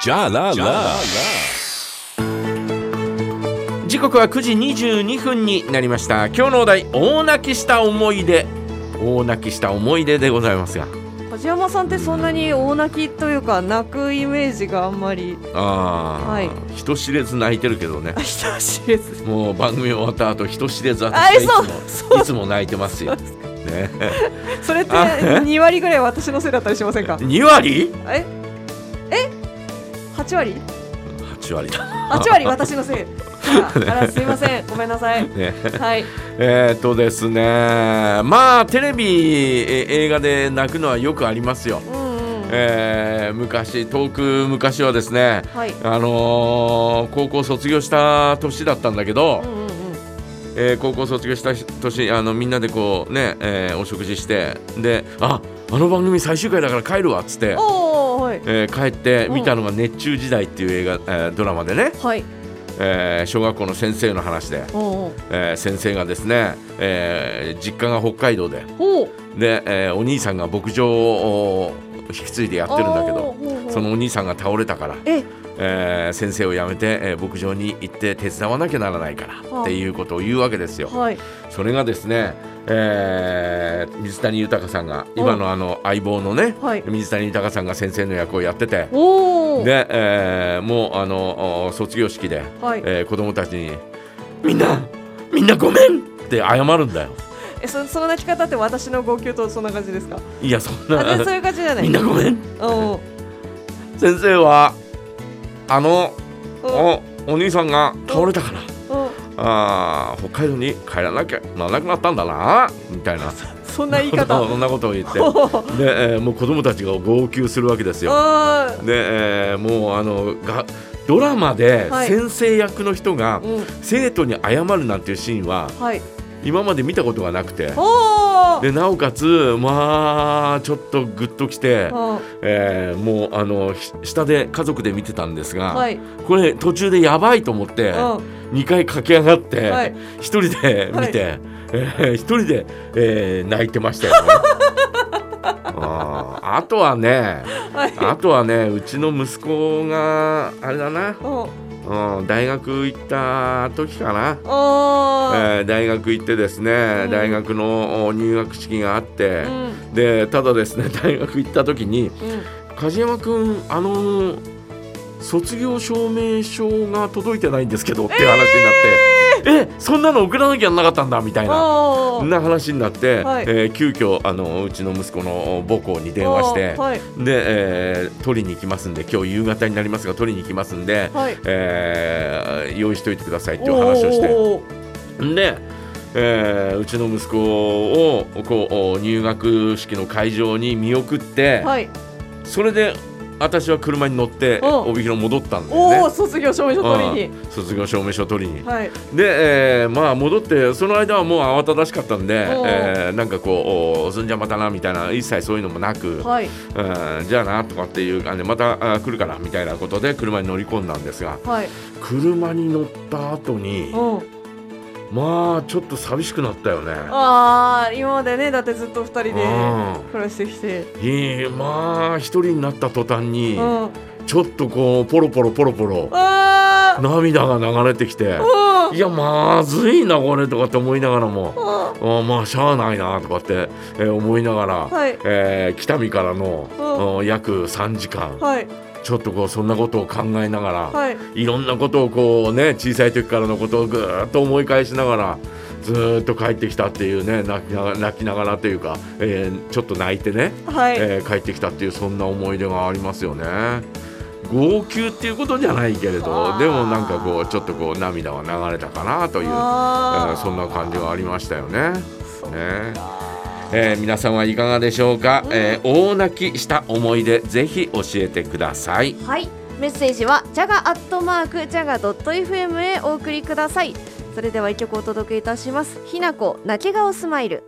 Ja la la. 時刻は9時22分になりました。今日のお題大泣きした思い出。大泣きした思い出でございますが。梶山さんってそんなに大泣きというか泣くイメージがあんまり。ああ、はい。人知れず泣いてるけどね。あ 人知れず。もう番組終わった後人知れずあ私そうはいつもいつも泣いてますよ、ね、それってあ2割ぐらい私のせいだったりしませんか？2割？ええ8割 ?8 割だ、8割私のせい。あ あらすいません。ごめんなさい。ね、はい。えーっとですね。まあテレビえ映画で泣くのはよくありますよ、うんうん。えー昔遠く昔はですねはい。あのー高校卒業した年だったんだけど、えー高校卒業した年あのみんなでこうね、えーお食事してでああの番組最終回だから帰るわっつって、おおはい。えー帰って見たのが「熱中時代」っていう映画、えードラマでね、はい。えー小学校の先生の話で、えー先生がですね、えー実家が北海道で。おおで、えーお兄さんが牧場を引き継いでやってるんだけどそのお兄さんが倒れたから。ええー先生を辞めて、えー牧場に行って手伝わなきゃならないからあっていうことを言うわけですよ。はいそれがですね、えー水谷豊さんが今のあの相棒のねはい水谷豊さんが先生の役をやっててで、えーもうあのお卒業式で、はいえー子供たちに「みんなみんなごめん!」って謝るんだよ。えそその泣き方って私の号泣とそんな感じですかいやそんあでそうないう感じじゃないみんなごめんお先生はあのおおお兄さんが倒れたから。おあー北海道に帰らなきゃならなくなったんだなみたいな。そんな言い方。そんなことを言って。おで、えーもう子供たちが号泣するわけですよ。あで、えーもうあのがドラマではい。先生役の人がうん。生徒に謝るなんていうシーンははい。今まで見たことがなくて。おおでなおかつまあちょっとグッときて、えーもうあのひ下で家族で見てたんですが、はい。これ途中でやばいと思ってうん。2回駆け上がって。はい。一人で見て、えー一人で、えー泣いてましたよね。あーあとはねはい。あとはねうちの息子があれだな、おうん、大学行った時かな、えー大学行ってですね、うん。大学のお入学式があってう、ん。でただですね 大学行った時にうん「梶山君あの卒業証明書が届いてないんですけど」っていう話になって「えそんなの送らなきゃなかったんだ」みたいな。な話になって、はい。えー急遽あのうちの息子の母校に電話して、はい。で、えー取りに行きますんで今日夕方になりますが取りに行きますんで、はい。えー用意しておいてくださいっていう話をして。で、えーうちの息子をこう入学式の会場に見送って、はい。それで私は車に乗ってお。帯広戻ったんだね。お卒業証明書取りに。うん。卒業証明書取りに。はい。で、えーまあ戻ってその間はもう慌ただしかったんで、えーなんかこうおそんじゃまたなみたいな一切そういうのもなく、はい。うんじゃあなとかっていう感じでまたあ来るからみたいなことで車に乗り込んだんですがはい。車に乗った後にうんまあちょっと寂しくなったよね。ああ今までねだってずっと二人でうん。暮らしてきて。いいまあ一人になった途端にちょっとこうポロポロポロポロあ涙が流れてきてうん。いやまずいなこれとかって思いながらも。うん。あまあしゃあないなとかって、えー思いながら、はい。えー北見からの、約3時間はいちょっとこうそんなことを考えながら、はい。い、ろんなことをこうね小さい時からのことをぐーっと思い返しながらずーっと帰ってきたっていうね泣きながら泣きながらというか、えーちょっと泣いてね、はい。えー帰ってきたっていうそんな思い出がありますよね。号泣っていうことじゃないけれあどー。でもなんかこうちょっとこう涙は流れたかなという、えーそんな感じがありましたよね。ねえー皆さんはいかがでしょうか、えー大泣きした思い出ぜひ教えてください。はい。メッセージはジャガアットマークジャガドット FM へお送りください。それでは一曲お届けいたします。ひなこ泣き顔スマイル